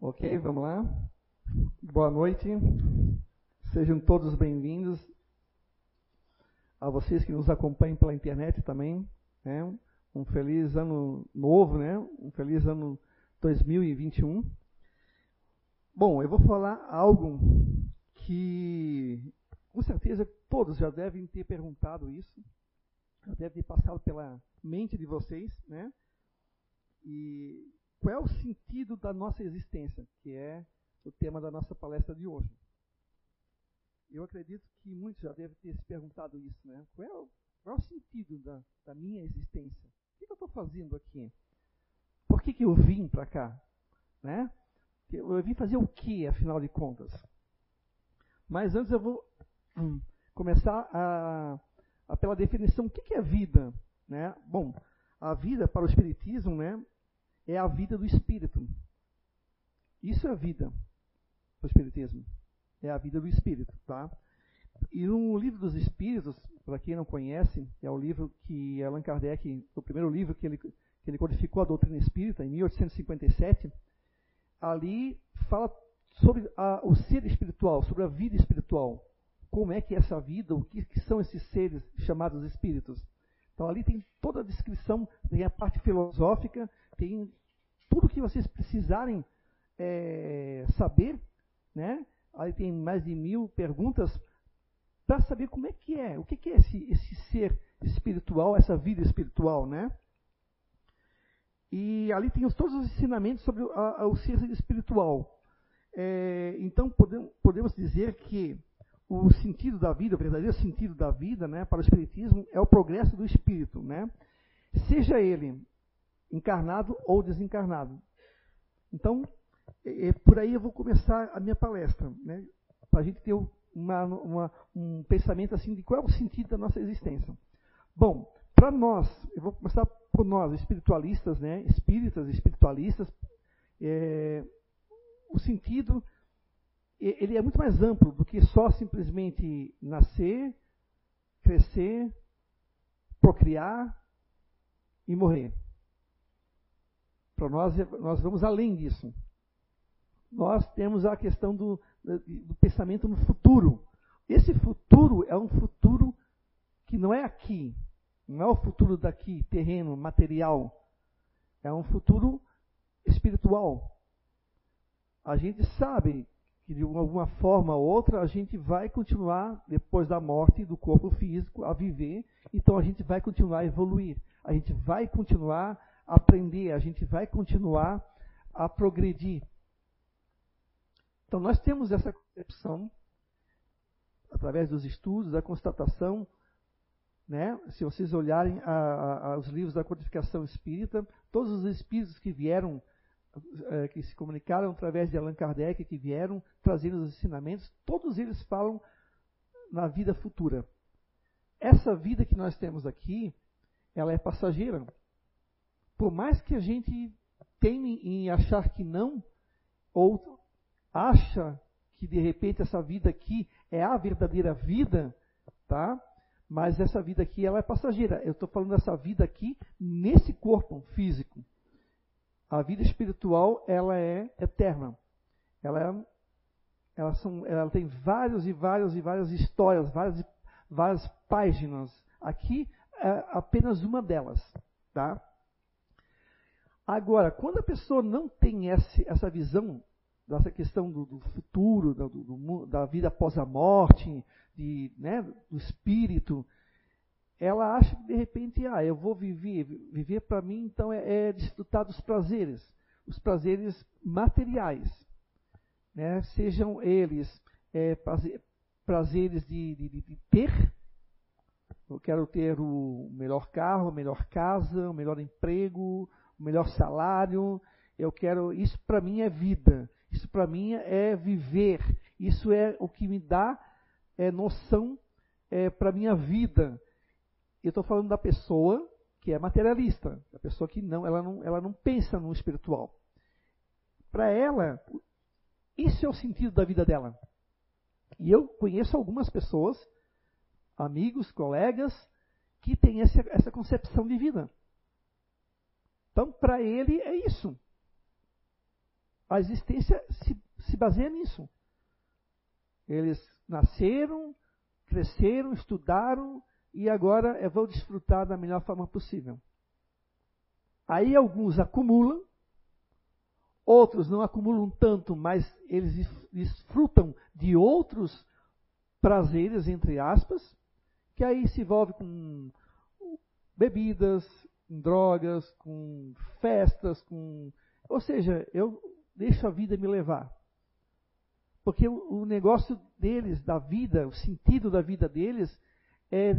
Ok, vamos lá. Boa noite. Sejam todos bem-vindos. A vocês que nos acompanham pela internet também. Né? Um feliz ano novo, né? Um feliz ano 2021. Bom, eu vou falar algo que com certeza todos já devem ter perguntado isso, já deve ter passado pela mente de vocês, né? E qual é o sentido da nossa existência, que é o tema da nossa palestra de hoje. Eu acredito que muitos já devem ter se perguntado isso, né? Qual é o, qual é o sentido da, da, minha existência? O que, eu estou fazendo aqui? Por que, que eu vim para cá? Né? Eu vim fazer o que, afinal de contas? Mas antes eu vou hum, começar a, a, pela definição. O que, que é vida? Né? Bom, a vida para o Espiritismo né, é a vida do Espírito. Isso é vida para o Espiritismo é a vida do espírito, tá? E no livro dos Espíritos, para quem não conhece, é o livro que Allan Kardec, o primeiro livro que ele, que ele codificou a doutrina espírita, em 1857, ali fala sobre a, o ser espiritual, sobre a vida espiritual. Como é que é essa vida, o que, que são esses seres chamados espíritos. Então ali tem toda a descrição, tem a parte filosófica, tem tudo que vocês precisarem é, saber, né? Aí tem mais de mil perguntas para saber como é que é, o que, é esse, esse ser espiritual, essa vida espiritual, né? E ali tem todos os ensinamentos sobre a, a, o ser espiritual. É, então podemos, podemos dizer que o sentido da vida, o verdadeiro sentido da vida, né, para o espiritismo é o progresso do espírito, né? Seja ele encarnado ou desencarnado. Então, é, por aí eu vou começar a minha palestra, né? para a gente ter uma, uma, um pensamento assim de qual é o sentido da nossa existência. Bom, para nós, eu vou começar por nós, espiritualistas, né? espíritas, espiritualistas, é, o sentido ele é muito mais amplo do que só simplesmente nascer, crescer, procriar e morrer. Para nós, nós vamos além disso nós temos a questão do, do pensamento no futuro. Esse futuro é um futuro que não é aqui, não é o futuro daqui, terreno, material. É um futuro espiritual. A gente sabe que de alguma forma ou outra a gente vai continuar, depois da morte do corpo físico, a viver, então a gente vai continuar a evoluir, a gente vai continuar a aprender, a gente vai continuar a progredir. Então, nós temos essa concepção, através dos estudos, da constatação, né? se vocês olharem a, a, os livros da codificação espírita, todos os espíritos que vieram, é, que se comunicaram através de Allan Kardec, que vieram trazendo os ensinamentos, todos eles falam na vida futura. Essa vida que nós temos aqui, ela é passageira. Por mais que a gente tenha em achar que não, ou acha que de repente essa vida aqui é a verdadeira vida, tá? Mas essa vida aqui ela é passageira. Eu estou falando dessa vida aqui nesse corpo físico. A vida espiritual ela é eterna. Ela é, ela, são, ela tem vários e várias e várias histórias, várias várias páginas. Aqui é apenas uma delas, tá? Agora, quando a pessoa não tem esse, essa visão dessa questão do, do futuro, do, do, da vida após a morte, de, né, do espírito, ela acha que de repente, ah, eu vou viver, viver para mim então é, é, desfrutar dos prazeres, os prazeres materiais, né, sejam eles é, prazer, prazeres de, de, de, ter, eu quero ter o melhor carro, a melhor casa, o melhor emprego, o melhor salário, eu quero, isso para mim é vida. Isso para mim é viver. Isso é o que me dá é, noção é, para a minha vida. Eu estou falando da pessoa que é materialista, a pessoa que não, ela não, ela não pensa no espiritual. Para ela, isso é o sentido da vida dela. E eu conheço algumas pessoas, amigos, colegas, que têm essa, essa concepção de vida. Então, para ele é isso. a existência se, se baseia nisso. Eles nasceram, cresceram, estudaram e agora vão desfrutar da melhor forma possível. Aí alguns acumulam, outros não acumulam tanto, mas eles desfrutam de outros prazeres, entre aspas, que aí se envolve com bebidas, com drogas, com festas, com. Ou seja, eu deixo a vida me levar. Porque o negócio deles, da vida, o sentido da vida deles, é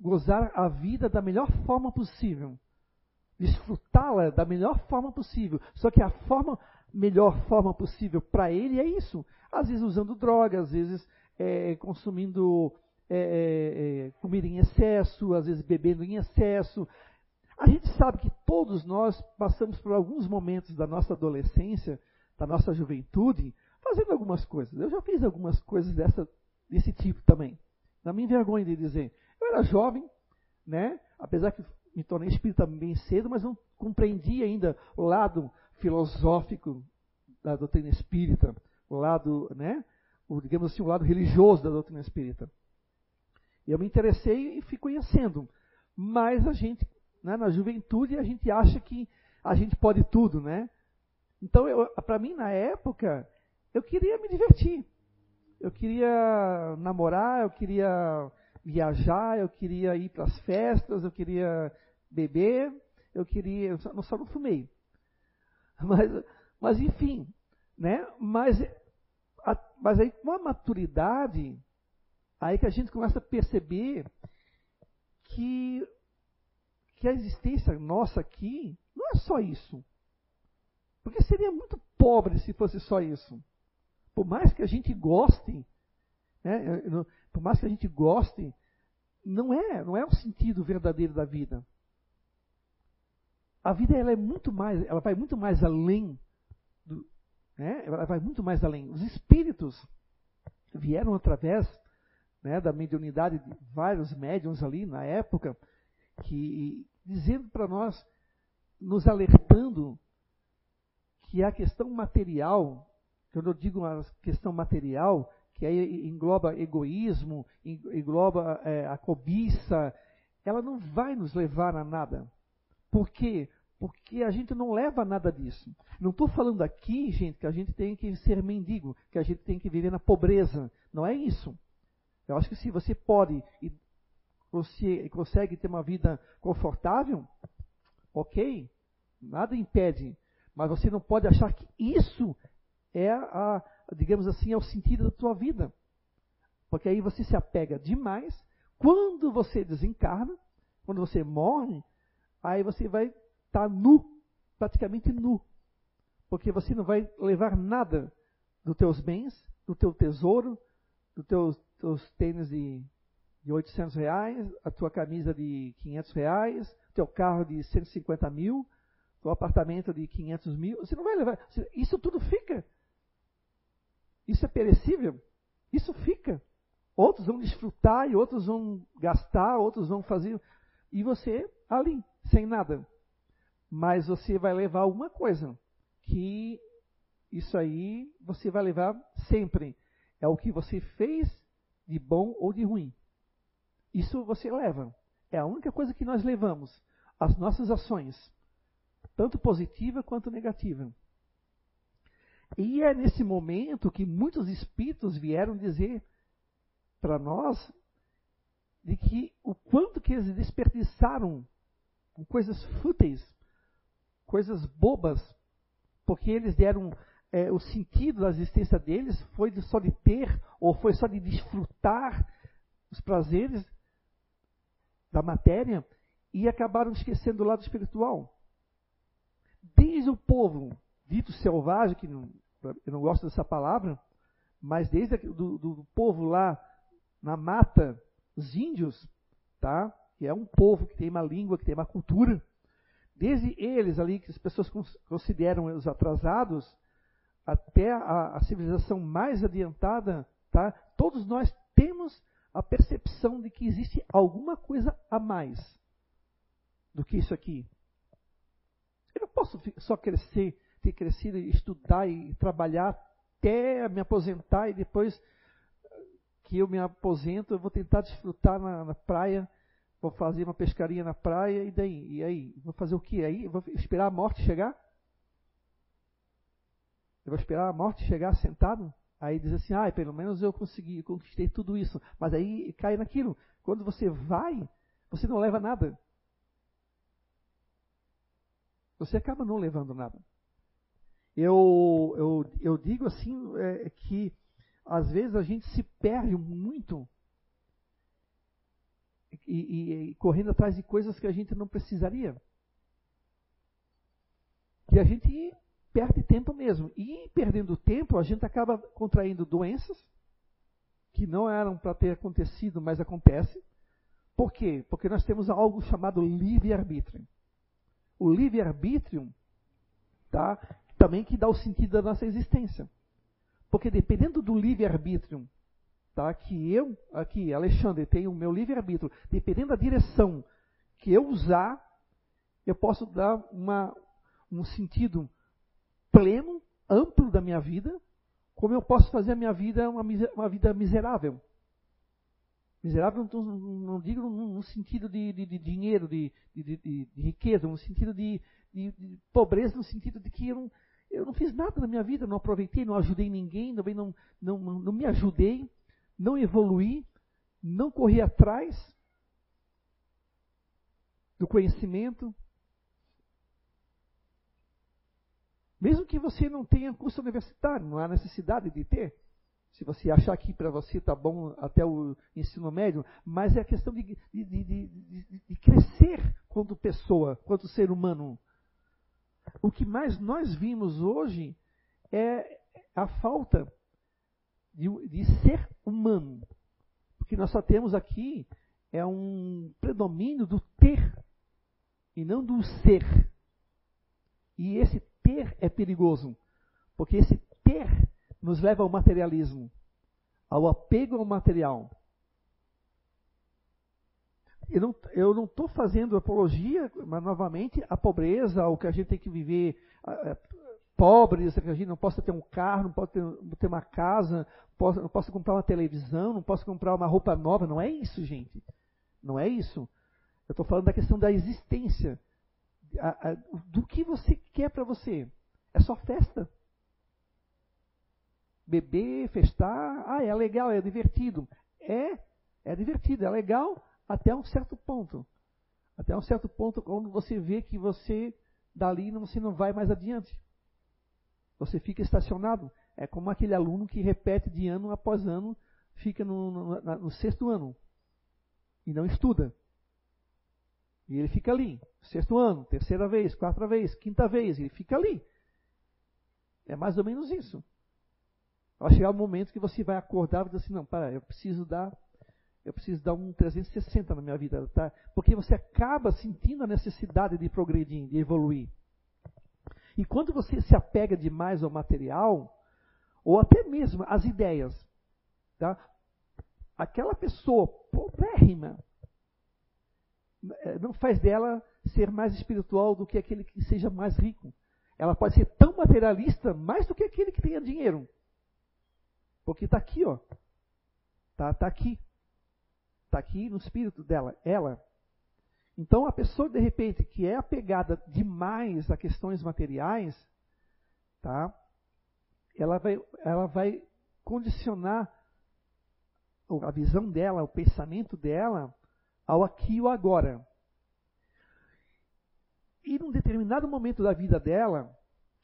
gozar a vida da melhor forma possível. Desfrutá-la da melhor forma possível. Só que a forma, melhor forma possível para ele é isso. Às vezes usando drogas, às vezes é, consumindo é, é, é, comida em excesso, às vezes bebendo em excesso. A gente sabe que todos nós passamos por alguns momentos da nossa adolescência, da nossa juventude, fazendo algumas coisas. Eu já fiz algumas coisas dessa, desse tipo também. Não me envergonho de dizer. Era jovem, né? apesar que me tornei espírita bem cedo, mas não compreendi ainda o lado filosófico da doutrina espírita, o lado, né? o, digamos assim, o lado religioso da doutrina espírita. Eu me interessei e fui conhecendo. Mas a gente, né, na juventude, a gente acha que a gente pode tudo, né? Então, para mim, na época, eu queria me divertir. Eu queria namorar, eu queria viajar, eu queria ir para as festas, eu queria beber, eu queria. Eu só, só não fumei. Mas, mas enfim, né? Mas, a, mas aí com a maturidade, aí que a gente começa a perceber que, que a existência nossa aqui não é só isso. Porque seria muito pobre se fosse só isso por mais que a gente goste, né, por mais que a gente goste, não é, não é o sentido verdadeiro da vida. A vida ela é muito mais, ela vai muito mais além do, né, ela vai muito mais além. Os espíritos vieram através né, da mediunidade de vários médiums ali na época, que dizendo para nós, nos alertando que a questão material quando eu digo uma questão material, aí engloba egoísmo, engloba é, a cobiça, ela não vai nos levar a nada. Por quê? Porque a gente não leva nada disso. Não estou falando aqui, gente, que a gente tem que ser mendigo, que a gente tem que viver na pobreza. Não é isso. Eu acho que se você pode e você consegue ter uma vida confortável, ok, nada impede. Mas você não pode achar que isso é a, digamos assim, é o sentido da tua vida. Porque aí você se apega demais. Quando você desencarna, quando você morre, aí você vai estar tá nu, praticamente nu. Porque você não vai levar nada dos teus bens, do teu tesouro, dos teus, teus tênis de, de 800 reais, a tua camisa de 500 reais, teu carro de 150 mil, teu apartamento de 500 mil. Você não vai levar. Isso tudo fica. Isso é perecível? Isso fica. Outros vão desfrutar e outros vão gastar, outros vão fazer. E você ali, sem nada. Mas você vai levar uma coisa, que isso aí você vai levar sempre. É o que você fez de bom ou de ruim. Isso você leva. É a única coisa que nós levamos. As nossas ações, tanto positiva quanto negativa. E é nesse momento que muitos espíritos vieram dizer para nós de que o quanto que eles desperdiçaram com coisas fúteis, coisas bobas, porque eles deram é, o sentido da existência deles foi só de ter ou foi só de desfrutar os prazeres da matéria e acabaram esquecendo o lado espiritual. Desde o povo dito selvagem, que eu não gosto dessa palavra, mas desde do, do povo lá na mata, os índios, tá? que é um povo que tem uma língua, que tem uma cultura, desde eles ali, que as pessoas consideram os atrasados, até a, a civilização mais adiantada, tá? todos nós temos a percepção de que existe alguma coisa a mais do que isso aqui. Eu não posso só crescer ter crescido, estudar e trabalhar até me aposentar e depois que eu me aposento, eu vou tentar desfrutar na, na praia, vou fazer uma pescaria na praia e daí? E aí? Vou fazer o que aí? Vou esperar a morte chegar? Eu vou esperar a morte chegar sentado? Aí diz assim, ah, pelo menos eu consegui, conquistei tudo isso. Mas aí cai naquilo. Quando você vai, você não leva nada. Você acaba não levando nada. Eu, eu, eu digo assim é, que às vezes a gente se perde muito e, e, e, correndo atrás de coisas que a gente não precisaria. E a gente perde tempo mesmo. E perdendo tempo, a gente acaba contraindo doenças que não eram para ter acontecido, mas acontece. Por quê? Porque nós temos algo chamado livre-arbítrio. O livre-arbítrio tá, também que dá o sentido da nossa existência. Porque dependendo do livre-arbítrio, tá, que eu, aqui, Alexandre, tenho o meu livre-arbítrio, dependendo da direção que eu usar, eu posso dar uma, um sentido pleno, amplo da minha vida, como eu posso fazer a minha vida uma, uma vida miserável. Miserável não, não digo no, sentido de, de, de dinheiro, de, de, riqueza, no sentido de, pobreza, no sentido de que eu não, eu não fiz nada na minha vida, não aproveitei, não ajudei ninguém, também não, não, não me ajudei, não evoluí, não corri atrás do conhecimento. Mesmo que você não tenha curso universitário, não há necessidade de ter se você achar que para você está bom até o ensino médio, mas é a questão de, de, de, de, crescer quanto pessoa, quanto ser humano. O que mais nós vimos hoje é a falta de, ser humano. Porque nós só temos aqui é um predomínio do ter e não do ser. E esse ter é perigoso, porque esse ter nos leva ao materialismo, ao apego ao material. Eu não estou fazendo apologia, mas novamente, à pobreza, ao que a gente tem que viver pobres, que a gente não possa ter um carro, não pode ter, ter uma casa, posso, não posso comprar uma televisão, não posso comprar uma roupa nova. Não é isso, gente. Não é isso. Eu estou falando da questão da existência. A, a, do que você quer para você. É só festa beber, festar, ah, é legal, é divertido. É, é divertido, é legal até um certo ponto. Até um certo ponto quando você vê que você dali você não vai mais adiante. Você fica estacionado. É como aquele aluno que repete de ano após ano, fica no, no, no sexto ano e não estuda. E ele fica ali, sexto ano, terceira vez, quarta vez, quinta vez, ele fica ali. É mais ou menos isso. Vai chegar um momento que você vai acordar e dizer assim, não, para, eu preciso dar, eu preciso dar um 360 na minha vida, tá? Porque você acaba sentindo a necessidade de progredir, de evoluir. E quando você se apega demais ao material, ou até mesmo às ideias, tá? Aquela pessoa pobrérrima eh, não faz dela ser mais espiritual do que aquele que seja mais rico. Ela pode ser tão materialista mais do que aquele que tenha dinheiro. Porque está aqui, ó. Está tá aqui. Está aqui no espírito dela, ela. Então, a pessoa, de repente, que é apegada demais a questões materiais, tá? ela, vai, ela vai condicionar a visão dela, o pensamento dela, ao aqui e ao agora. E num determinado momento da vida dela,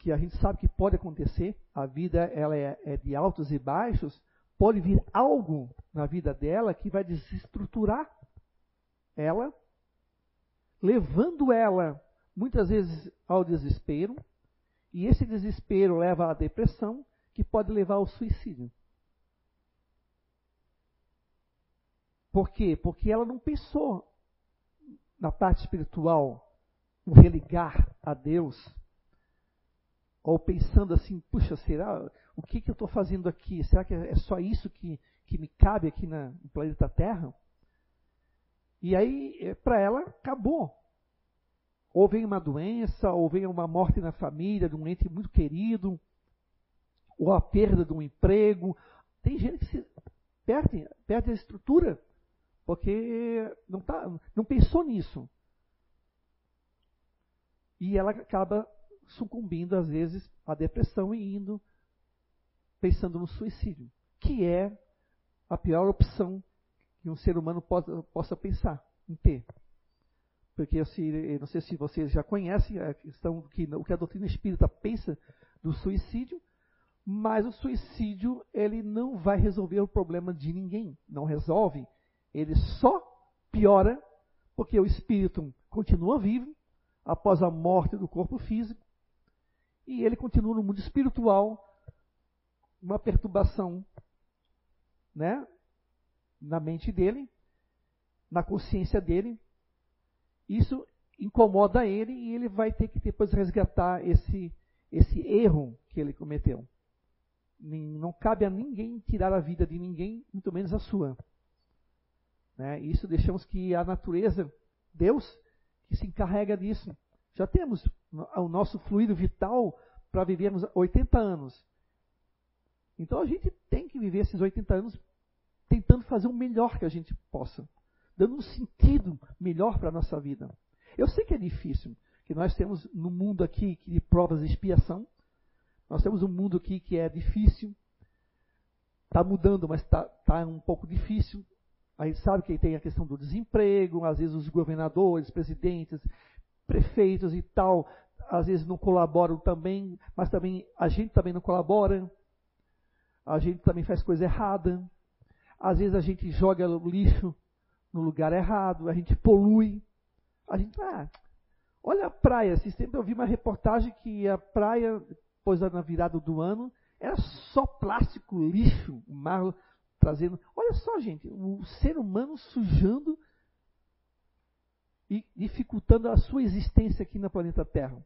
que a gente sabe que pode acontecer, a vida ela é, é de altos e baixos, pode vir algo na vida dela que vai desestruturar ela, levando ela muitas vezes ao desespero, e esse desespero leva à depressão, que pode levar ao suicídio. Por quê? Porque ela não pensou na parte espiritual, no religar a Deus, ou pensando assim, puxa, será o que, que eu estou fazendo aqui? Será que é só isso que, que me cabe aqui na, no planeta Terra? E aí, é, para ela, acabou. ou vem uma doença, ou vem uma morte na família de um ente muito querido, ou a perda de um emprego. Tem gente que se perde, perde a estrutura porque não, tá, não pensou nisso. E ela acaba sucumbindo, às vezes, à depressão e indo pensando no suicídio, que é a pior opção que um ser humano possa, possa pensar em ter. Porque eu, não sei se vocês já conhecem a questão que o que a doutrina espírita pensa do suicídio, mas o suicídio ele não vai resolver o problema de ninguém, não resolve, ele só piora porque o espírito continua vivo após a morte do corpo físico e ele continua no mundo espiritual uma perturbação, né, na mente dele, na consciência dele. Isso incomoda ele e ele vai ter que depois resgatar esse esse erro que ele cometeu. Não cabe a ninguém tirar a vida de ninguém, muito menos a sua. Né? Isso deixamos que a natureza, Deus, que se encarrega disso. Já temos o nosso fluido vital para vivermos 80 anos. Então a gente tem que viver esses 80 anos tentando fazer o melhor que a gente possa, dando um sentido melhor para a nossa vida. Eu sei que é difícil, que nós temos no mundo aqui de provas de expiação, nós temos um mundo aqui que é difícil, está mudando, mas está tá um pouco difícil. A gente sabe que tem a questão do desemprego, às vezes os governadores, presidentes, prefeitos e tal, às vezes não colaboram também, mas também a gente também não colabora a gente também faz coisa errada, às vezes a gente joga lixo no lugar errado, a gente polui. A gente, ah, olha a praia, esse tempo eu vi uma reportagem que a praia, depois na virada do ano, era só plástico, lixo, mar trazendo. Olha só, gente, o ser humano sujando e dificultando a sua existência aqui no planeta Terra.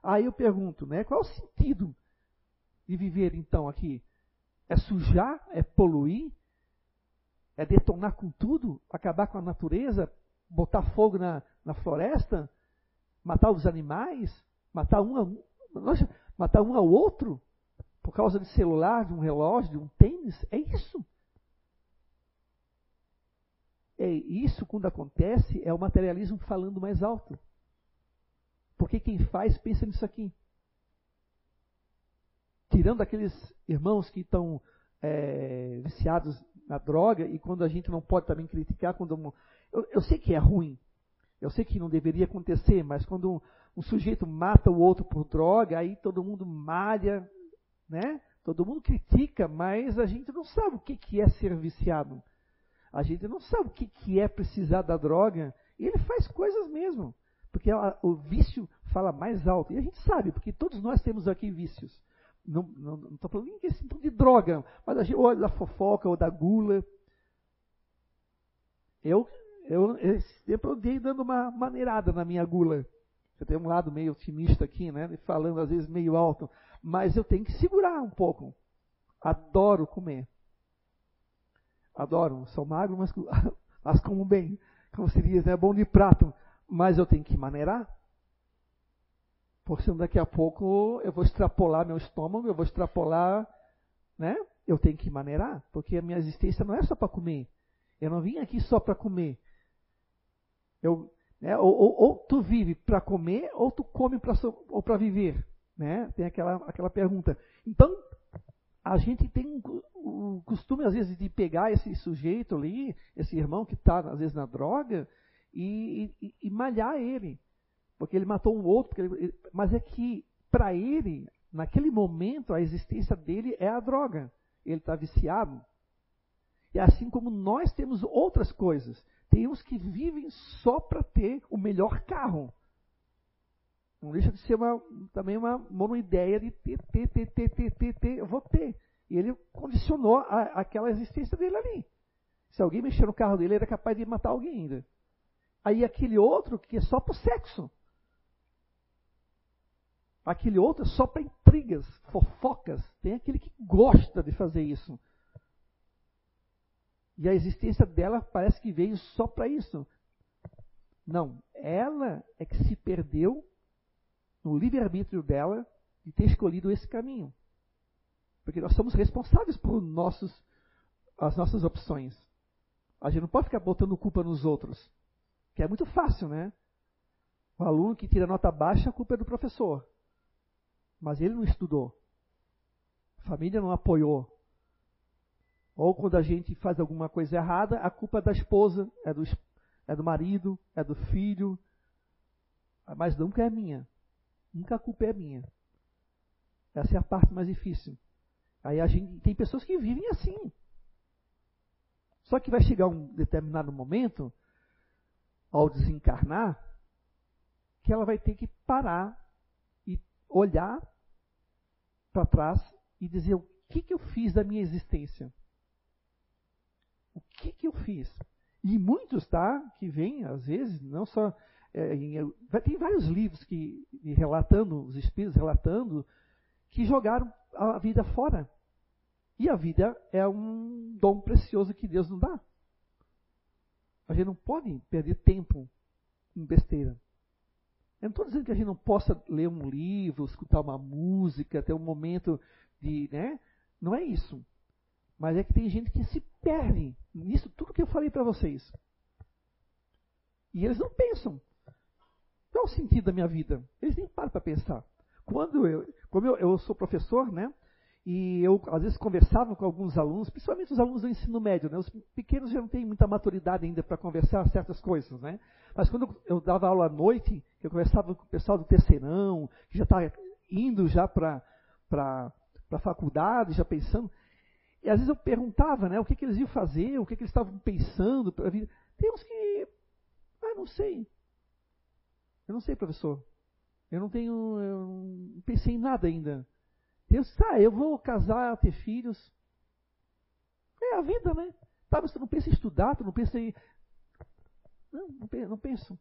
Aí eu pergunto, né, qual é o sentido de viver então aqui? É sujar? É poluir? É detonar com tudo? Acabar com a natureza? Botar fogo na, na floresta? Matar os animais? Matar um, a, matar um ao outro? Por causa de celular, de um relógio, de um tênis? É isso. É isso, quando acontece, é o materialismo falando mais alto. Porque quem faz pensa nisso aqui tirando aqueles irmãos que estão é, viciados na droga, e quando a gente não pode também criticar, quando eu, eu, sei que é ruim, eu sei que não deveria acontecer, mas quando um, um sujeito mata o outro por droga, aí todo mundo malha, né? Todo mundo critica, mas a gente não sabe o que, que é ser viciado. A gente não sabe o que, que é precisar da droga. E ele faz coisas mesmo. Porque a, o vício fala mais alto. E a gente sabe, porque todos nós temos aqui vícios. Não estou falando nem questão de droga, mas a gente, ou da fofoca, ou da gula. Eu, eu esse tempo eu dando uma maneirada na minha gula. Eu tenho um lado meio otimista aqui, né? Falando às vezes meio alto. Mas eu tenho que segurar um pouco. Adoro comer. Adoro. Sou magro, mas, mas como bem. Como se diz, né? Bom de prato. Mas eu tenho que maneirar. Porque daqui a pouco eu vou extrapolar meu estômago, eu vou extrapolar, né? Eu tenho que maneirar, porque a minha existência não é só para comer. Eu não vim aqui só para comer. Eu, né, ou, ou, ou, tu vive para comer, ou tu come para viver. Né? Tem aquela, aquela pergunta. Então, a gente tem o costume, às vezes, de pegar esse sujeito ali, esse irmão que está, às vezes, na droga, e, e, e malhar ele porque ele matou um outro, ele, mas é que para ele, naquele momento, a existência dele é a droga. Ele está viciado. E assim como nós temos outras coisas, tem uns que vivem só para ter o melhor carro. Não deixa de ser uma, também uma monoideia de ter, ter, ter, ter, ter, ter, ter, eu vou ter. E ele condicionou a, aquela existência dele ali. Se alguém mexer no carro dele, ele era capaz de matar alguém ainda. Aí aquele outro que é só para o sexo. Aquele outro é só para intrigas, fofocas. Tem aquele que gosta de fazer isso. E a existência dela parece que veio só para isso. Não, ela é que se perdeu no livre-arbítrio dela de ter escolhido esse caminho. Porque nós somos responsáveis por nossos, as nossas opções. A gente não pode ficar botando culpa nos outros, que é muito fácil, né? O aluno que tira nota baixa, a culpa é do professor. Mas ele não estudou. A família não apoiou. Ou quando a gente faz alguma coisa errada, a culpa é da esposa, é do, é do marido, é do filho. Mas nunca é minha. Nunca a culpa é minha. Essa é a parte mais difícil. Aí a gente tem pessoas que vivem assim. Só que vai chegar um determinado momento, ao desencarnar, que ela vai ter que parar e olhar para trás e dizer o que, que eu fiz da minha existência. O que, que eu fiz? E muitos, tá? Que vêm, às vezes, não só. É, em, tem vários livros que relatando, os espíritos relatando, que jogaram a vida fora. E a vida é um dom precioso que Deus nos dá. A gente não pode perder tempo em besteira. Eu não estou dizendo que a gente não possa ler um livro, escutar uma música, ter um momento de. Né? Não é isso. Mas é que tem gente que se perde nisso tudo que eu falei para vocês. E eles não pensam. Qual é o sentido da minha vida? Eles nem param para pensar. Quando eu, como eu, eu sou professor, né? E eu, às vezes, conversava com alguns alunos, principalmente os alunos do ensino médio, né? Os pequenos já não têm muita maturidade ainda para conversar certas coisas, né? Mas quando eu dava aula à noite, eu conversava com o pessoal do terceirão, que já está indo já para a faculdade, já pensando, e às vezes eu perguntava, né, o que, que eles iam fazer, o que, que eles estavam pensando para a vida. Tem uns que, ah, não sei. Eu não sei, professor. Eu não tenho, eu não pensei em nada ainda. Deus, tá, eu vou casar, ter filhos. É a vida, né? Tá, mas tu não pensa em estudar, tu não pensa em. Não, não, não penso.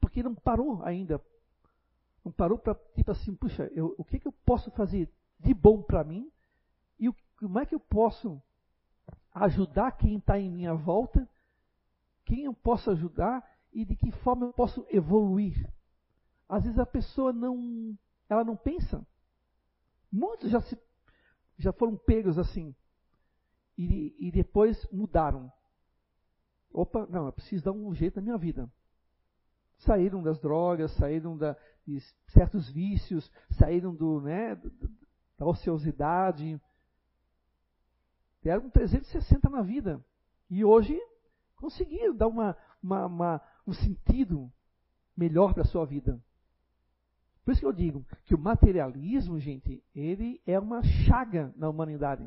Porque não parou ainda. Não parou para, tipo assim, puxa, eu, o que, que eu posso fazer de bom para mim e o, como é que eu posso ajudar quem está em minha volta, quem eu posso ajudar e de que forma eu posso evoluir. Às vezes a pessoa não, ela não pensa. Muitos já, se, já foram pegos assim e, e depois mudaram. Opa, não, eu preciso dar um jeito na minha vida. Saíram das drogas, saíram da, de certos vícios, saíram do, né, da ociosidade, Deram 360 na vida. E hoje conseguiram dar uma, uma, uma, um sentido melhor para a sua vida. Por isso que eu digo que o materialismo, gente, ele é uma chaga na humanidade.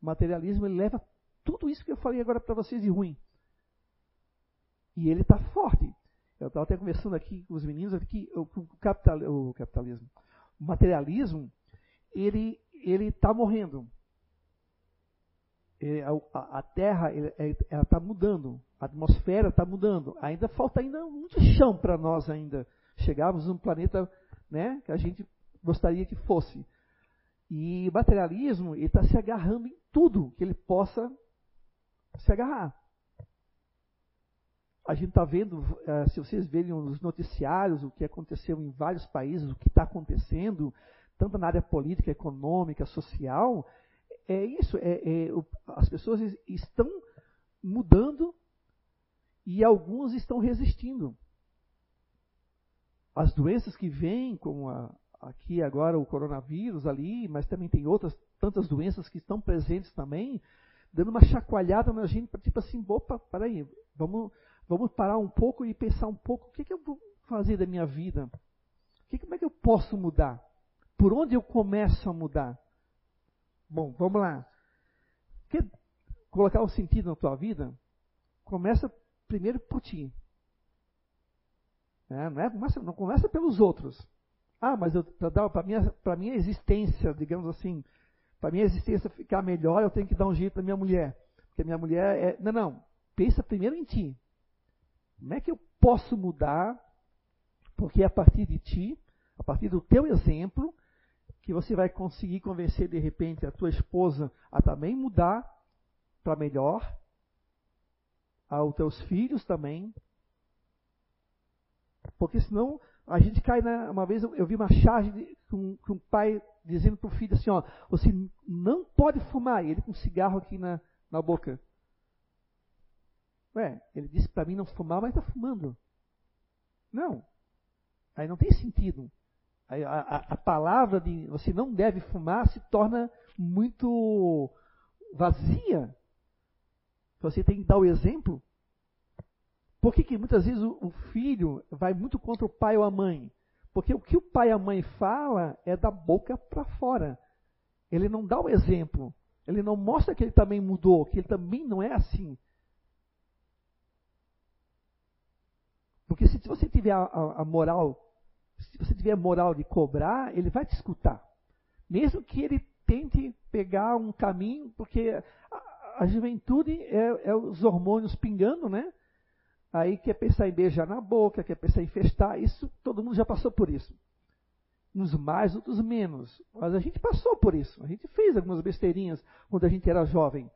O materialismo ele leva tudo isso que eu falei agora para vocês de ruim. E ele está forte. Eu estava até conversando aqui com os meninos que o, capital, o capitalismo, o materialismo, ele está morrendo. É, a, a Terra está mudando, a atmosfera está mudando. Ainda falta ainda muito chão para nós ainda chegarmos num planeta né, que a gente gostaria que fosse. E o materialismo está se agarrando em tudo que ele possa se agarrar. A gente está vendo, é, se vocês verem nos noticiários, o que aconteceu em vários países, o que está acontecendo, tanto na área política, econômica, social, é isso, é, é, as pessoas estão mudando e alguns estão resistindo. As doenças que vêm, como a, aqui agora o coronavírus ali, mas também tem outras tantas doenças que estão presentes também, dando uma chacoalhada na gente, tipo assim, opa, peraí, vamos, vamos parar um pouco e pensar um pouco, o que, que eu vou fazer da minha vida? Que, como é que eu posso mudar? Por onde eu começo a mudar? Bom, vamos lá. Quer colocar um sentido na tua vida? Começa primeiro por ti. É, não, é, não começa pelos outros. Ah, mas para minha, minha existência, digamos assim, para minha existência ficar melhor, eu tenho que dar um jeito na minha mulher. Porque minha mulher é. Não, não. Pensa primeiro em ti. Como é que eu posso mudar? Porque é a partir de ti, a partir do teu exemplo, que você vai conseguir convencer de repente a tua esposa a também mudar para melhor, aos teus filhos também. Porque senão a gente cai na. Uma vez eu, eu vi uma charge de, com, com um pai dizendo para o filho assim: ó, você não pode fumar. E ele com um cigarro aqui na, na boca. Ué, ele disse para mim não fumar, mas está fumando. Não. Aí não tem sentido. A, a, a, palavra de você não deve fumar se torna muito vazia. Você tem que dar o exemplo. Por que, que muitas vezes o, o filho vai muito contra o pai ou a mãe? Porque o que o pai e a mãe fala é da boca para fora. Ele não dá o exemplo. Ele não mostra que ele também mudou, que ele também não é assim. Porque se você tiver a, a, a moral, se você tiver a moral de cobrar, ele vai te escutar. Mesmo que ele tente pegar um caminho, porque a, juventude é, é, os hormônios pingando, né? Aí quer pensar em beijar na boca, quer pensar em festar, isso todo mundo já passou por isso. Uns mais, outros menos. Mas a gente passou por isso. A gente fez algumas besteirinhas quando a gente era jovem.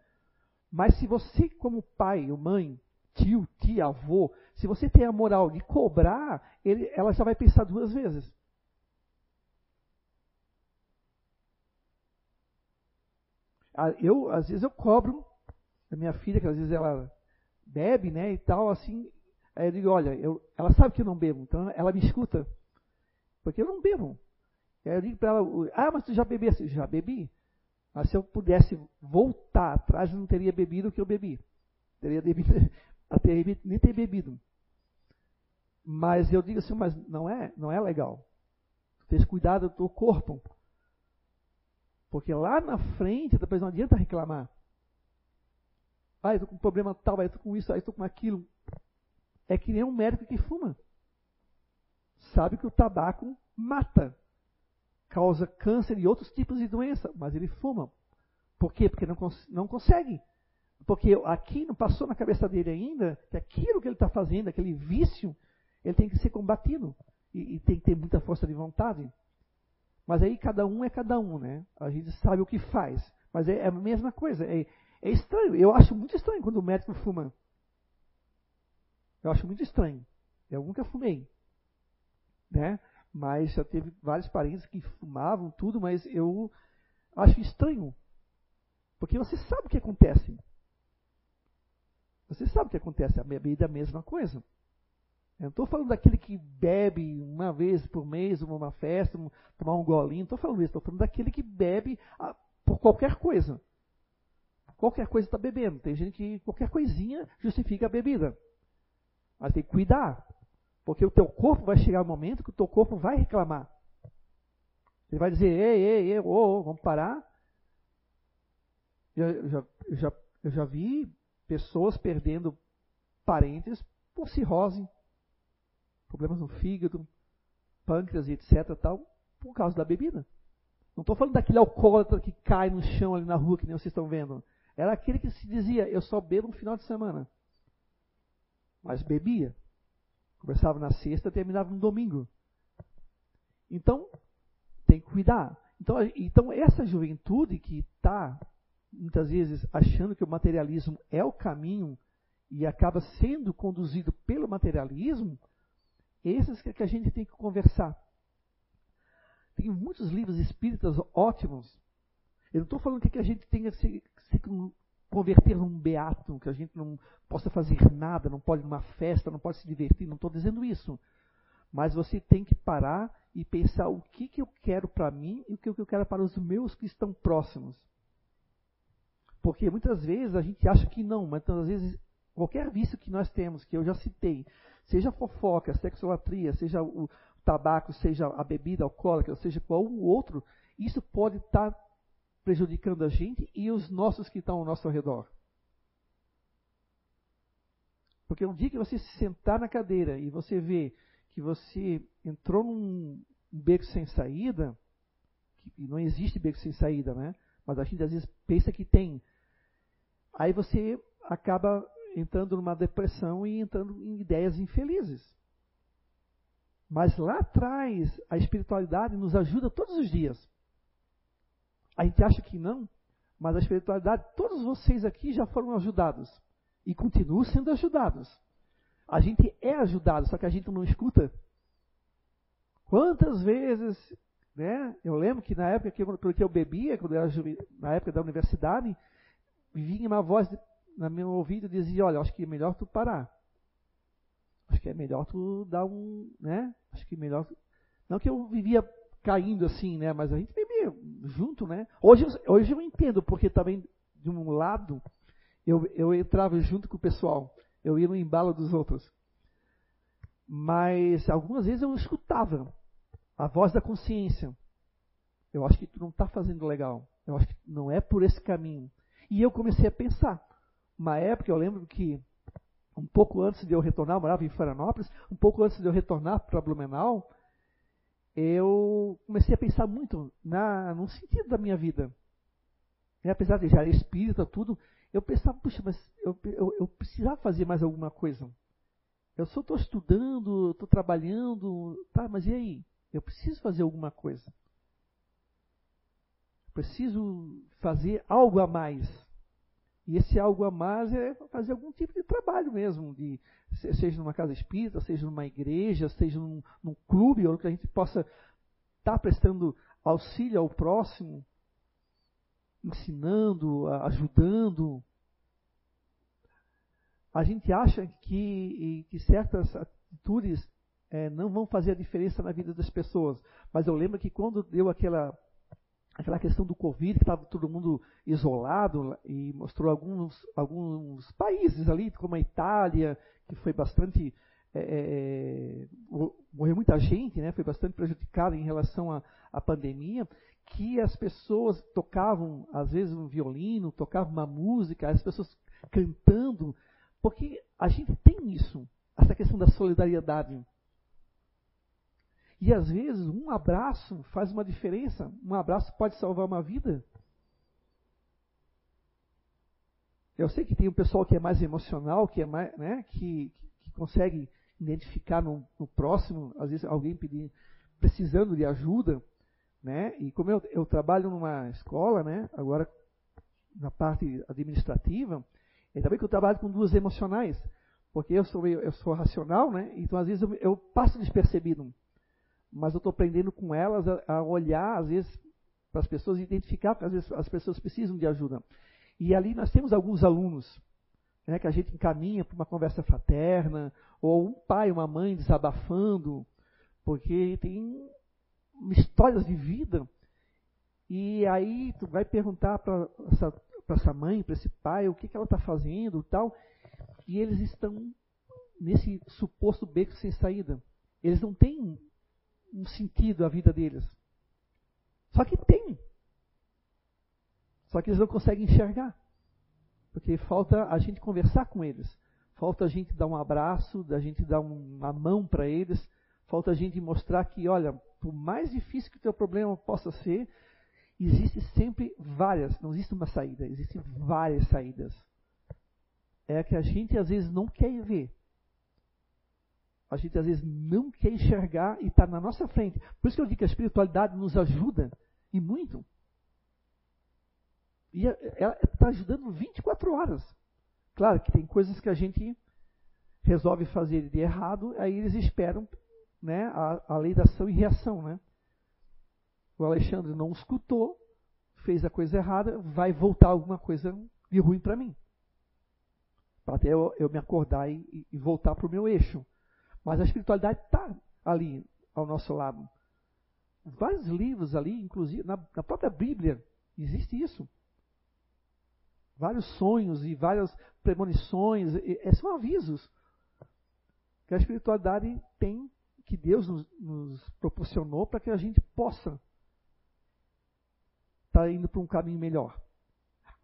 Mas se você, como pai ou mãe, tio, tia, avô, se você tem a moral de cobrar, ele, ela já vai pensar duas vezes. Ah, eu, às vezes, eu cobro a minha filha, que às vezes ela bebe, né, e tal, assim. Aí eu digo, olha, eu, ela sabe que eu não bebo, então ela me escuta. Porque eu não bebo. Aí eu digo para ela, ah, mas tu já bebeste? Já bebi. Mas se eu pudesse voltar atrás, eu não teria bebido o que eu bebi. Teria bebido, até nem ter bebido. Mas eu digo assim, mas não é, não é legal. Tu cuidado do teu corpo. Porque lá na frente, depois não adianta reclamar. Ah, eu estou com um problema tal, aí eu estou com isso, aí eu estou com aquilo. É que nem um médico que fuma. Sabe que o tabaco mata. Causa câncer e outros tipos de doença, mas ele fuma. Por quê? Porque não, cons não consegue. Porque aqui não passou na cabeça dele ainda que aquilo que ele está fazendo, aquele vício, ele tem que ser combatido. E, e, tem que ter muita força de vontade. Mas aí cada um é cada um, né? A gente sabe o que faz. Mas é, é a mesma coisa. É, é estranho. Eu acho muito estranho quando o médico fuma. Eu acho muito estranho. Eu nunca fumei. Né? Mas já teve vários parentes que fumavam tudo, mas eu acho estranho. Porque você sabe o que acontece. Você sabe o que acontece. A bebida é a mesma coisa. Eu não estou falando daquele que bebe uma vez por mês, uma festa, um, tomar um golinho. Não estou falando isso. Estou falando daquele que bebe a, por qualquer coisa. Qualquer coisa está bebendo. Tem gente que qualquer coisinha justifica a bebida. Mas tem que cuidar. Porque o teu corpo vai chegar um momento que o teu corpo vai reclamar. Ele vai dizer, ei, ei, ei, oh, vamos parar. Eu já, eu, já, eu já vi pessoas perdendo parentes por cirrose, problemas no fígado, pâncreas etc. Tal, por causa da bebida. Não estou falando daquele alcoólatra que cai no chão ali na rua, que nem vocês estão vendo. Era aquele que se dizia, eu só bebo no final de semana. Mas bebia. Começava na sexta, terminava no domingo. Então, tem que cuidar. Então, então essa juventude que está muitas vezes achando que o materialismo é o caminho e acaba sendo conduzido pelo materialismo, esses que a gente tem que conversar. Tem muitos livros espíritas ótimos. Eu não estou falando que a gente tenha que se, converter num beato, que a gente não possa fazer nada, não pode numa festa, não pode se divertir, não estou dizendo isso. Mas você tem que parar e pensar o que, que eu quero para mim e o que eu quero para os meus que estão próximos. Porque muitas vezes a gente acha que não, mas às vezes qualquer vício que nós temos, que eu já citei, seja fofoca, sexolatria, seja o tabaco, seja a bebida alcoólica, seja qual outro, isso pode estar tá prejudicando a gente e os nossos que estão ao nosso redor. Porque um dia que você se sentar na cadeira e você vê que você entrou num beco sem saída, que não existe beco sem saída, né? Mas a gente às vezes pensa que tem. Aí você acaba entrando numa depressão e entrando em ideias infelizes. Mas lá atrás, a espiritualidade nos ajuda todos os dias. A gente acha que não, mas a espiritualidade, todos vocês aqui já foram ajudados e continuam sendo ajudados. A gente é ajudado, só que a gente não escuta. Quantas vezes, né? Eu lembro que na época que eu, porque eu bebia, quando eu era na época da universidade, vinha uma voz na meu ouvido e dizia, olha, acho que é melhor tu parar. Acho que é melhor tu dar um, né? Acho que é melhor. Não que eu vivia caindo assim, né? Mas a gente junto, né? Hoje, hoje eu entendo, porque também, de um lado, eu, eu entrava junto com o pessoal. Eu ia no embalo dos outros. Mas algumas vezes eu escutava a voz da consciência. Eu acho que tu não está fazendo legal. Eu acho que não é por esse caminho. E eu comecei a pensar. Uma época, eu lembro que um pouco antes de eu retornar, eu morava em Florianópolis, um pouco antes de eu retornar para Blumenau, eu comecei a pensar muito na, no sentido da minha vida. E apesar de já ser espírita, tudo, eu pensava, puxa, mas eu, eu, eu precisava fazer mais alguma coisa. Eu só estou estudando, estou trabalhando, tá, mas e aí? Eu preciso fazer alguma coisa. Preciso fazer algo a mais. E esse algo a mais é fazer algum tipo de trabalho mesmo, de, seja numa casa espírita, seja numa igreja, seja num, num clube, ou que a gente possa estar tá prestando auxílio ao próximo, ensinando, ajudando. A gente acha que, que certas atitudes é, não vão fazer a diferença na vida das pessoas. Mas eu lembro que quando deu aquela aquela questão do Covid, que estava todo mundo isolado, e mostrou alguns, alguns países ali, como a Itália, que foi bastante. É, é, é morreu muita gente, né, foi bastante prejudicada em relação à, à pandemia, que as pessoas tocavam, às vezes, um violino, tocavam uma música, as pessoas cantando, porque a gente tem isso, essa questão da solidariedade. E às vezes um abraço faz uma diferença. Um abraço pode salvar uma vida. Eu sei que tem um pessoal que é mais emocional, que é mais, né, que, que consegue identificar no, no, próximo, às vezes alguém pedir, precisando de ajuda, né? E como eu, eu trabalho numa escola, né, agora na parte administrativa, e também que eu trabalho com duas emocionais, porque eu sou eu sou racional, né? Então às vezes eu, eu passo despercebido mas eu estou aprendendo com elas a, a olhar, às vezes, para as pessoas, identificar, porque às vezes as pessoas precisam de ajuda. E ali nós temos alguns alunos né, que a gente encaminha para uma conversa fraterna, ou um pai, uma mãe desabafando, porque tem histórias de vida. E aí tu vai perguntar para essa, essa mãe, para esse pai, o que, que ela está fazendo tal. E eles estão nesse suposto beco sem saída. Eles não têm um sentido à vida deles. Só que tem. Só que eles não conseguem enxergar. Porque falta a gente conversar com eles. Falta a gente dar um abraço, a gente dar uma mão para eles. Falta a gente mostrar que, olha, por mais difícil que o teu problema possa ser, existe sempre várias, não existe uma saída, existem várias saídas. É que a gente às vezes não quer ver a gente às vezes não quer enxergar e está na nossa frente. Por isso que eu digo que a espiritualidade nos ajuda, e muito. E ela está ajudando 24 horas. Claro que tem coisas que a gente resolve fazer de errado, aí eles esperam né, a, a lei da ação e reação. Né? O Alexandre não escutou, fez a coisa errada, vai voltar alguma coisa de ruim para mim. Para até eu, eu, me acordar e, e voltar para o meu eixo. Mas a espiritualidade está ali ao nosso lado. Vários livros ali, inclusive na, na própria Bíblia, existe isso. Vários sonhos e várias premonições, e, e, são avisos que a espiritualidade tem, que Deus nos, nos proporcionou para que a gente possa estar tá indo para um caminho melhor.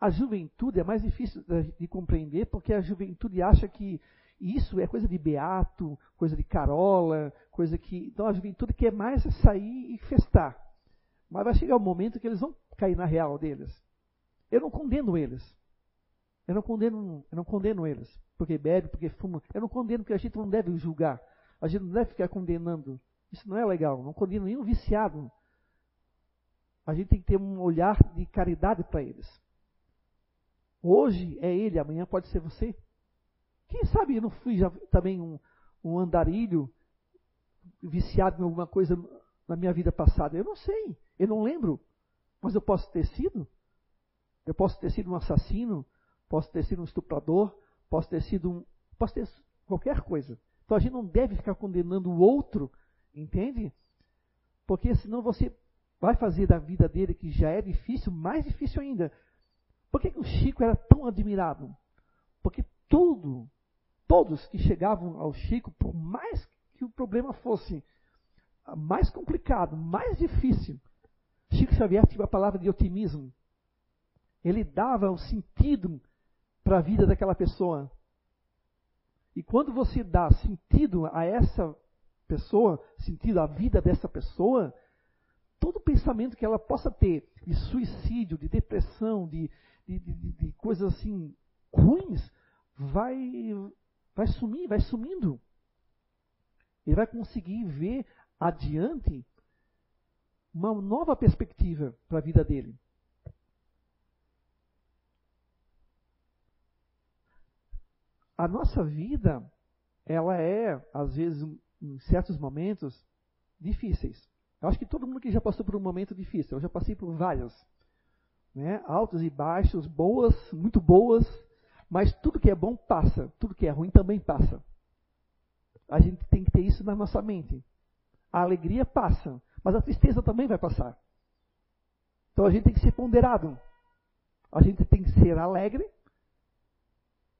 A juventude é mais difícil de, de compreender porque a juventude acha que isso é coisa de beato, coisa de carola, coisa que. Então a juventude quer mais sair e festar. Mas vai chegar um momento que eles vão cair na real deles. Eu não condeno eles. Eu não condeno, eu não condeno eles. Porque bebe, porque fuma. Eu não condeno porque a gente não deve julgar. A gente não deve ficar condenando. Isso não é legal. Não condeno nenhum viciado. A gente tem que ter um olhar de caridade para eles. Hoje é ele, amanhã pode ser você. Quem sabe eu não fui já também um, um andarilho, viciado em alguma coisa na minha vida passada? Eu não sei, eu não lembro. Mas eu posso ter sido? Eu posso ter sido um assassino, posso ter sido um estuprador, posso ter sido um. posso ter qualquer coisa. Então a gente não deve ficar condenando o outro, entende? Porque senão você vai fazer da vida dele, que já é difícil, mais difícil ainda. Por que, que o Chico era tão admirado? Porque tudo, todos que chegavam ao Chico, por mais que o problema fosse mais complicado, mais difícil, Chico Xavier tinha a palavra de otimismo. Ele dava um sentido para a vida daquela pessoa. E quando você dá sentido a essa pessoa, sentido à vida dessa pessoa, todo pensamento que ela possa ter de suicídio, de depressão, de, de, de, de coisas assim ruins, vai, vai sumir, vai sumindo. Ele vai conseguir ver adiante uma nova perspectiva para a vida dele. A nossa vida, ela é, às vezes, em certos momentos, difíceis. Eu acho que todo mundo que já passou por um momento difícil, eu já passei por vários. Né? Altos e baixos, boas, muito boas, mas tudo que é bom passa, tudo que é ruim também passa. A gente tem que ter isso na nossa mente. A alegria passa, mas a tristeza também vai passar. Então a gente tem que ser ponderado. A gente tem que ser alegre,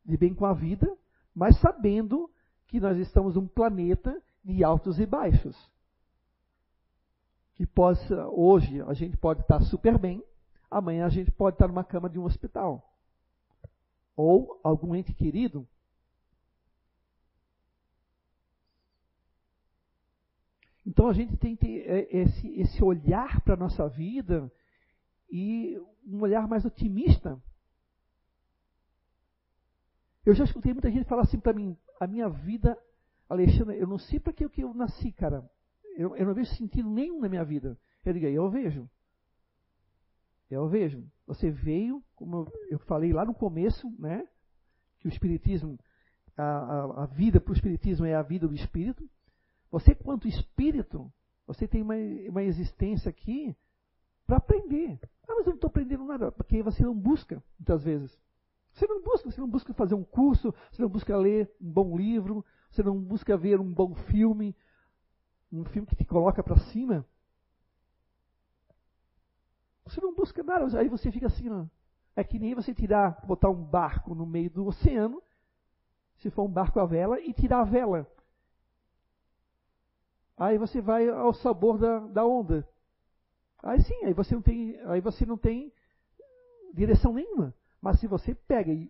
de bem com a vida, mas sabendo que nós estamos num planeta de altos e baixos. Que possa, hoje a gente pode estar super bem, amanhã a gente pode estar numa cama de um hospital. Ou algum ente querido Então a gente tem que ter é, esse, esse olhar para a nossa vida e um olhar mais otimista. Eu já escutei muita gente falar assim para mim: a minha vida, Alexandre, eu não sei para que eu nasci, cara. Eu, eu não vejo sentido nenhum na minha vida. Eu digo, eu vejo. Eu vejo. Você veio, como eu falei lá no começo, né? Que o Espiritismo, a, a, a vida para o Espiritismo é a vida do Espírito. Você, quanto espírito, você tem uma, uma existência aqui para aprender. Ah, mas eu não estou aprendendo nada, porque você não busca, muitas vezes. Você não busca, você não busca fazer um curso, você não busca ler um bom livro, você não busca ver um bom filme, um filme que te coloca para cima. Você não busca nada, aí você fica assim, ó. É que nem você tirar, botar um barco no meio do oceano, se for um barco a vela, e tirar a vela. Aí você vai ao sabor da, da onda. Aí sim, aí você não tem, aí você não tem direção nenhuma. Mas se você pega e,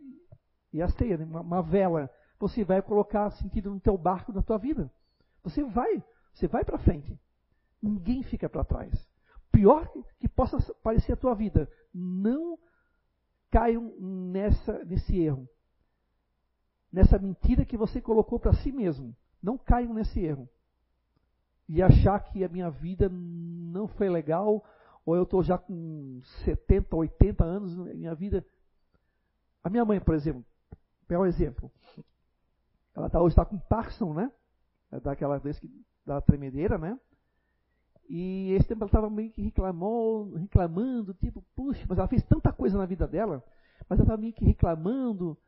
e hasteia né, uma, uma vela, você vai colocar sentido no teu barco, na tua vida. Você vai, você vai para frente. Ninguém fica para trás. Pior que, possa parecer a tua vida, não caiam nessa, nesse erro. Nessa mentira que você colocou para si mesmo. Não caiam nesse erro e achar que a minha vida não foi legal, ou eu estou já com 70, 80 anos na minha vida. A minha mãe, por exemplo, pegar um exemplo. Ela tá, hoje está com Parkinson, né? É daquela vez que da tremedeira, né? E esse tempo ela estava meio que reclamou, reclamando, tipo, puxa, mas ela fez tanta coisa na vida dela, mas ela estava meio que reclamando,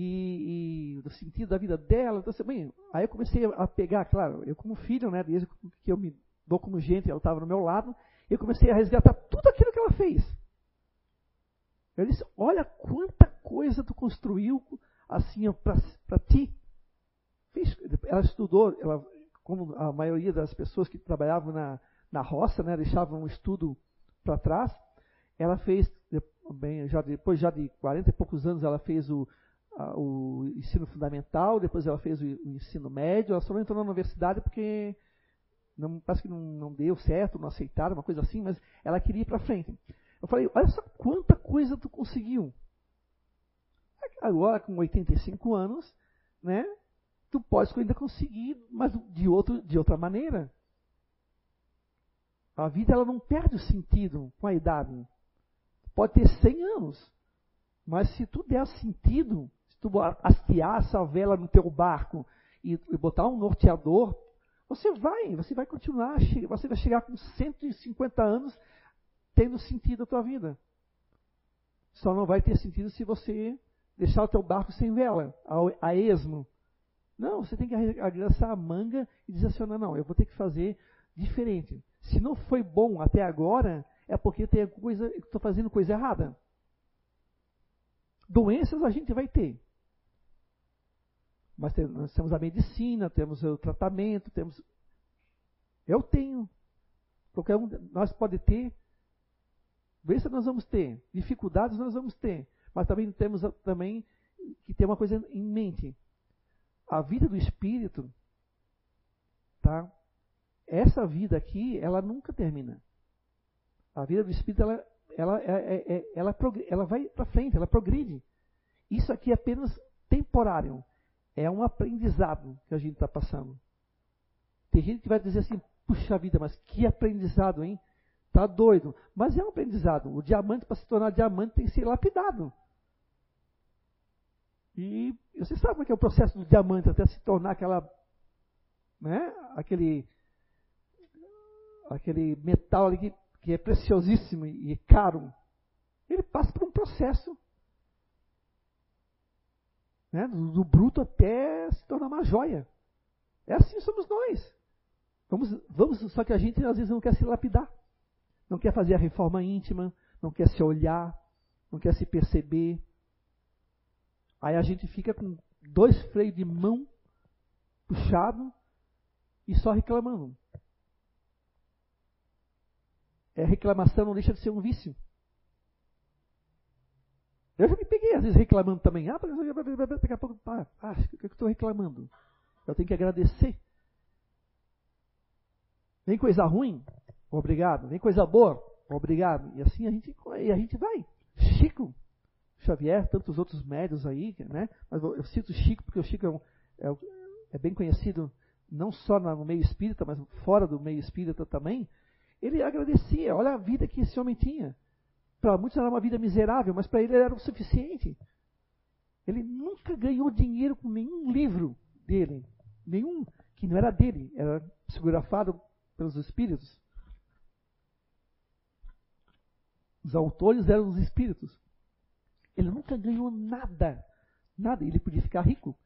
e, e, do sentido da vida dela. Então, assim, bem, aí eu comecei a pegar, claro, eu como filho, né, desde que eu me dou como gente, ela estava no meu lado, eu comecei a resgatar tudo aquilo que ela fez. Eu disse, olha quanta coisa tu construiu assim para ti. Ela estudou, ela, como a maioria das pessoas que trabalhavam na, na roça, né, deixavam o estudo para trás, ela fez, bem, já depois já de 40 e poucos anos, ela fez o o ensino fundamental, depois ela fez o, o, ensino médio, ela só não entrou na universidade porque não, parece que não, não deu certo, não aceitaram, uma coisa assim, mas ela queria ir para frente. Eu falei, olha só quanta coisa tu conseguiu. Agora, com 85 anos, né, tu pode ainda conseguir, mas de, outro, de outra maneira. A vida ela não perde o sentido com a idade. Pode ter 100 anos, mas se tu der sentido tu hastear essa vela no teu barco e, e botar um norteador, Você vai, você vai continuar, você vai chegar com 150 anos tendo sentido a tua vida. Só não vai ter sentido se você deixar o teu barco sem vela, a, a esmo. Não, você tem que arregaçar a manga e dizer assim, não, eu vou ter que fazer diferente. Se não foi bom até agora, é porque tem coisa, estou fazendo coisa errada. Doenças a gente vai ter. Mas nós temos a medicina, temos o tratamento, temos. Eu tenho. Qualquer um nós pode ter. Doença nós vamos ter. Dificuldades nós vamos ter. Mas também temos também que ter uma coisa em mente. A vida do espírito, tá? Essa vida aqui, ela nunca termina. A vida do espírito, ela, ela, é, é, é ela, ela vai para frente, ela progride. Isso aqui é apenas temporário. É um aprendizado que a gente está passando. Tem gente que vai dizer assim, puxa vida, mas que aprendizado, hein? Tá doido. Mas é um aprendizado. O diamante, para se tornar diamante, tem que ser lapidado. E você sabe como é, é o processo do diamante até se tornar aquela, né? Aquele, aquele metal ali que, que é preciosíssimo e, e caro. Ele passa por um processo né? do, do bruto até se tornar uma joia. É assim somos nós. Vamos, vamos, só que a gente às vezes não quer se lapidar, não quer fazer a reforma íntima, não quer se olhar, não quer se perceber. Aí a gente fica com dois freios de mão puxado e só reclamando. É reclamação não deixa de ser um vício. Eu já me peguei, às vezes, reclamando também. Ah, daqui a pouco, ah, o que eu estou reclamando? Eu tenho que agradecer. Vem coisa ruim? Obrigado. Vem coisa boa? Obrigado. E assim a gente, e a gente vai. Chico Xavier, tantos outros médios aí, né? Mas eu cito Chico porque o Chico é, um, é, é bem conhecido não só no meio espírita, mas fora do meio espírita também. Ele agradecia, olha a vida que esse homem tinha. Para muitos era uma vida miserável, mas para ele era o suficiente. Ele nunca ganhou dinheiro com nenhum livro dele, nenhum que não era dele, era psicografado pelos espíritos. Os autores eram os espíritos. Ele nunca ganhou nada, nada. Ele podia ficar rico.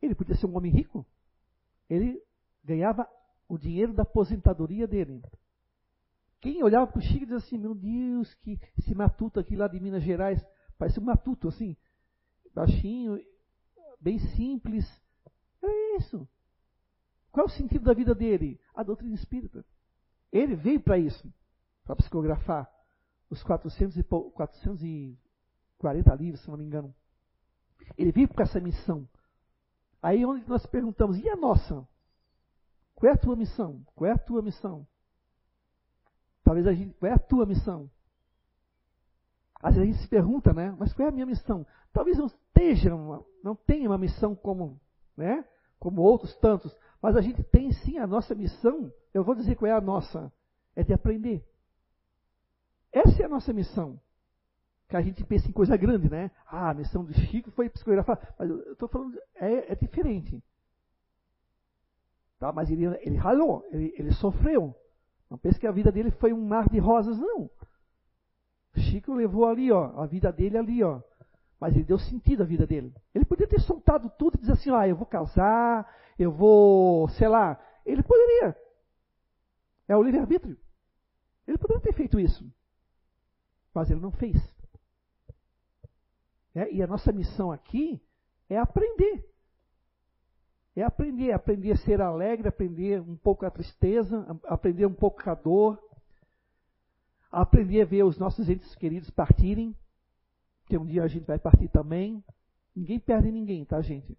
Ele podia ser um homem rico. Ele ganhava o dinheiro da aposentadoria dele. Quem olhava para o Chico dizia assim, meu Deus, que esse matuto aqui lá de Minas Gerais, parece um matuto assim, baixinho, bem simples. Era isso. Qual é o sentido da vida dele? A doutrina espírita. Ele veio para isso, para psicografar os 400 e, 440 livros, se não me engano. Ele veio com essa missão. Aí onde nós perguntamos, e a nossa? Qual é a tua missão? Qual é a tua missão? Talvez a gente, qual é a tua missão? Às vezes a gente se pergunta, né? Mas qual é a minha missão? Talvez não esteja, uma, não tenha uma missão como, né? Como outros tantos, mas a gente tem sim a nossa missão. Eu vou dizer qual é a nossa, é de aprender. Essa é a nossa missão. Que a gente pensa em coisa grande, né? Ah, a missão do Chico foi psicografar. Mas eu estou falando, é, é, diferente. Tá? Mas ele, ele ralou, ele, ele sofreu. Não pense que a vida dele foi um mar de rosas, não. Chico levou ali, ó, a vida dele ali, ó. Mas ele deu sentido à vida dele. Ele podia ter soltado tudo e dizer assim, ah, eu vou casar, eu vou, sei lá. Ele poderia. É o livre-arbítrio. Ele poderia ter feito isso. Mas ele não fez. É, e a nossa missão aqui é aprender. É aprender, aprender a ser alegre, aprender um pouco a tristeza, aprender um pouco a dor, aprender a ver os nossos entes queridos partirem, que um dia a gente vai partir também. Ninguém perde ninguém, tá, gente?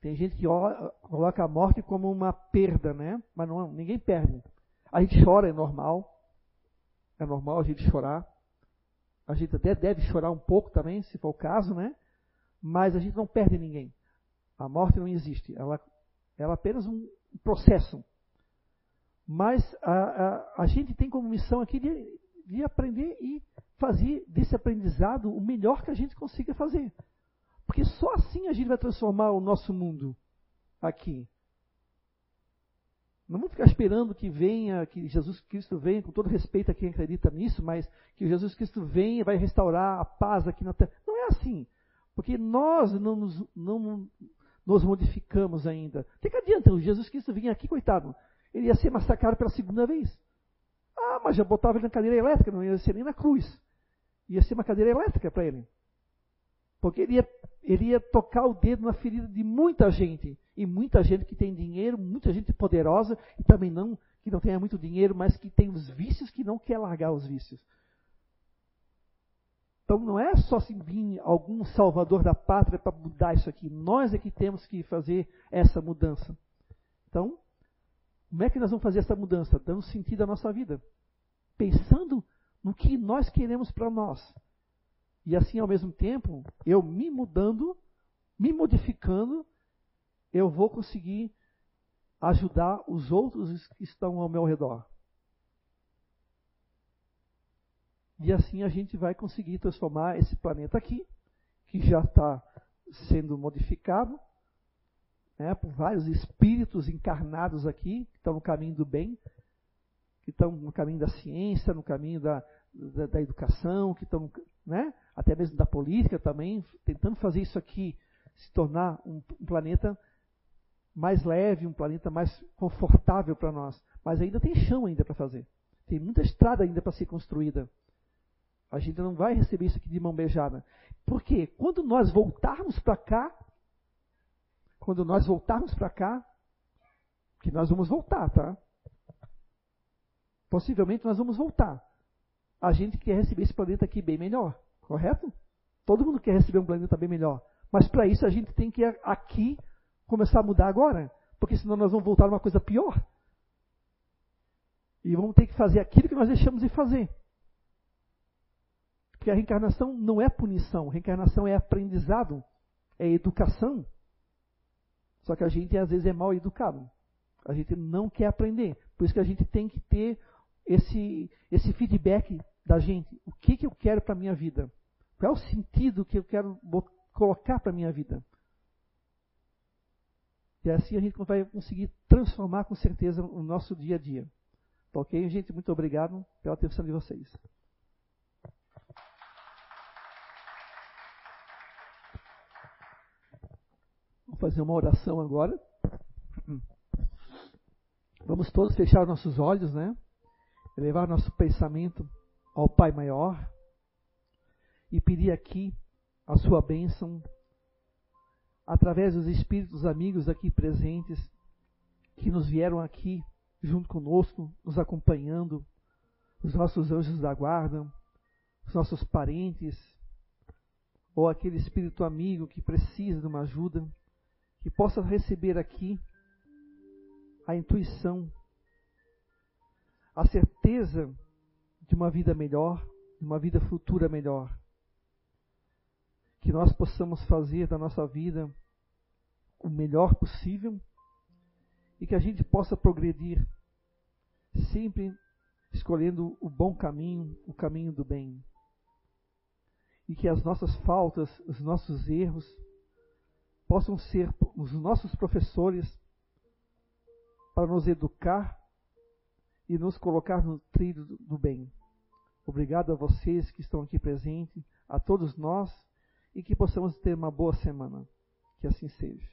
Tem gente que coloca a morte como uma perda, né? Mas não, ninguém perde. A gente chora, é normal. É normal a gente chorar. A gente até deve chorar um pouco também, se for o caso, né? Mas a gente não perde ninguém. A morte não existe. Ela, ela é apenas um processo. Mas a, a, a gente tem como missão aqui de, de aprender e fazer desse aprendizado o melhor que a gente consiga fazer. Porque só assim a gente vai transformar o nosso mundo aqui. Não vamos ficar esperando que venha, que Jesus Cristo venha, com todo respeito a quem acredita nisso, mas que Jesus Cristo venha e vai restaurar a paz aqui na terra. Não é assim. Porque nós não nos, não nos modificamos ainda. O que, que adianta o Jesus Cristo vir aqui, coitado? Ele ia ser massacrado pela segunda vez. Ah, mas já botava ele na cadeira elétrica, não ia ser nem na cruz. Ia ser uma cadeira elétrica para ele. Porque ele ia, ele ia tocar o dedo na ferida de muita gente. E muita gente que tem dinheiro, muita gente poderosa, e também não que não tenha muito dinheiro, mas que tem os vícios que não quer largar os vícios. Então não é só assim vir algum salvador da pátria para mudar isso aqui. Nós é que temos que fazer essa mudança. Então, como é que nós vamos fazer essa mudança? Dando sentido à nossa vida. Pensando no que nós queremos para nós. E assim, ao mesmo tempo, eu me mudando, me modificando, eu vou conseguir ajudar os outros que estão ao meu redor. E assim a gente vai conseguir transformar esse planeta aqui, que já está sendo modificado, né, por vários espíritos encarnados aqui, que estão no caminho do bem, que estão no caminho da ciência, no caminho da, da, da educação, que estão né? até mesmo da política também, tentando fazer isso aqui se tornar um, um planeta mais leve, um planeta mais confortável para nós. Mas ainda tem chão ainda para fazer. Tem muita estrada ainda para ser construída. A gente não vai receber isso aqui de mão beijada. Porque quando nós voltarmos para cá, quando nós voltarmos para cá, que nós vamos voltar, tá? Possivelmente nós vamos voltar a gente quer receber esse planeta aqui bem melhor, correto? Todo mundo quer receber um planeta bem melhor. Mas para isso a gente tem que aqui começar a mudar agora, porque senão nós vamos voltar a uma coisa pior. E vamos ter que fazer aquilo que nós deixamos de fazer. Porque a reencarnação não é punição, reencarnação é aprendizado, é educação. Só que a gente às vezes é mal educado. A gente não quer aprender. Por isso que a gente tem que ter esse, esse feedback da gente. O que, que eu quero para a minha vida? Qual é o sentido que eu quero colocar para a minha vida? E assim a gente vai conseguir transformar com certeza o nosso dia a dia. Ok, gente? Muito obrigado pela atenção de vocês. Vou fazer uma oração agora. Vamos todos fechar nossos olhos, né? elevar nosso pensamento ao Pai Maior e pedir aqui a sua bênção através dos espíritos amigos aqui presentes que nos vieram aqui junto conosco, nos acompanhando, os nossos anjos da guarda, os nossos parentes, ou aquele espírito amigo que precisa de uma ajuda, que possa receber aqui a intuição a certeza de uma vida melhor, de uma vida futura melhor. Que nós possamos fazer da nossa vida o melhor possível e que a gente possa progredir, sempre escolhendo o bom caminho, o caminho do bem. E que as nossas faltas, os nossos erros, possam ser os nossos professores para nos educar e nos colocar no trilho do bem. Obrigado a vocês que estão aqui presentes, a todos nós, e que possamos ter uma boa semana. Que assim seja.